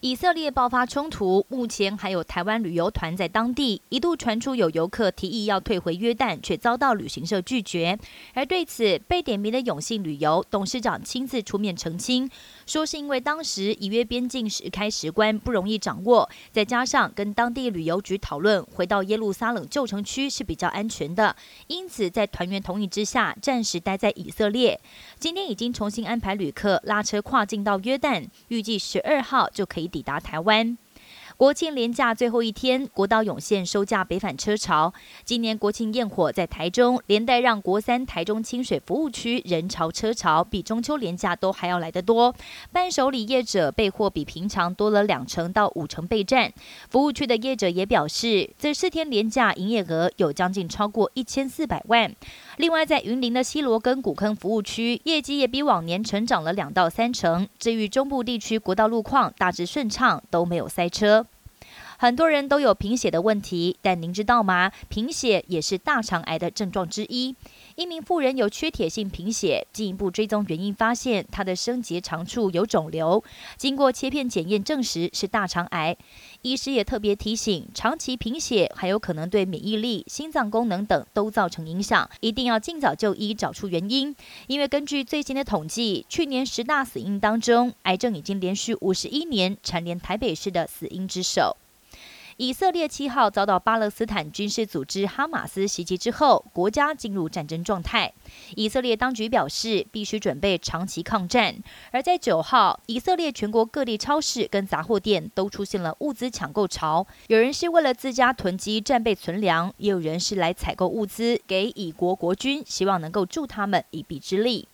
以色列爆发冲突，目前还有台湾旅游团在当地，一度传出有游客提议要退回约旦，却遭到旅行社拒绝。而对此，被点名的永信旅游董事长亲自出面澄清，说是因为当时以约边境时开时关不容易掌握，再加上跟当地旅游局讨论，回到耶路撒冷旧城区是比较安全的，因此在团员同意之下，暂时待在以色列。今天已经重新安排旅客拉车跨境到约旦，预计十二号就可以。抵达台湾，国庆连假最后一天，国道涌现收假北返车潮。今年国庆焰火在台中，连带让国三台中清水服务区人潮车潮比中秋连假都还要来得多。伴手礼业者备货比平常多了两成到五成备战。服务区的业者也表示，这四天连假营业额有将近超过一千四百万。另外，在云林的西罗跟古坑服务区，业绩也比往年成长了两到三成。至于中部地区国道路况大致顺畅，都没有塞车。很多人都有贫血的问题，但您知道吗？贫血也是大肠癌的症状之一。一名妇人有缺铁性贫血，进一步追踪原因，发现她的生结肠处有肿瘤，经过切片检验证实是大肠癌。医师也特别提醒，长期贫血还有可能对免疫力、心脏功能等都造成影响，一定要尽早就医，找出原因。因为根据最新的统计，去年十大死因当中，癌症已经连续五十一年蝉联台北市的死因之首。以色列七号遭到巴勒斯坦军事组织哈马斯袭击之后，国家进入战争状态。以色列当局表示，必须准备长期抗战。而在九号，以色列全国各地超市跟杂货店都出现了物资抢购潮，有人是为了自家囤积战备存粮，也有人是来采购物资给以国国军，希望能够助他们一臂之力。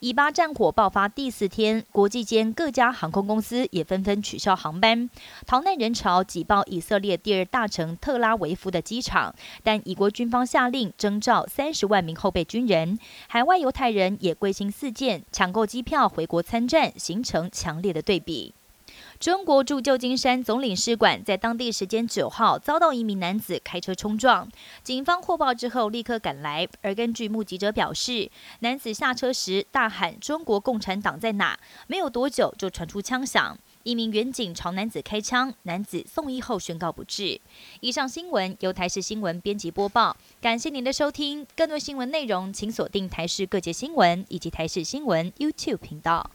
以巴战火爆发第四天，国际间各家航空公司也纷纷取消航班，逃难人潮挤爆以色列第二大城特拉维夫的机场。但以国军方下令征召三十万名后备军人，海外犹太人也归心似箭，抢购机票回国参战，形成强烈的对比。中国驻旧金山总领事馆在当地时间九号遭到一名男子开车冲撞，警方获报之后立刻赶来。而根据目击者表示，男子下车时大喊“中国共产党在哪”，没有多久就传出枪响，一名远警朝男子开枪，男子送医后宣告不治。以上新闻由台视新闻编辑播报，感谢您的收听。更多新闻内容请锁定台视各界新闻以及台视新闻 YouTube 频道。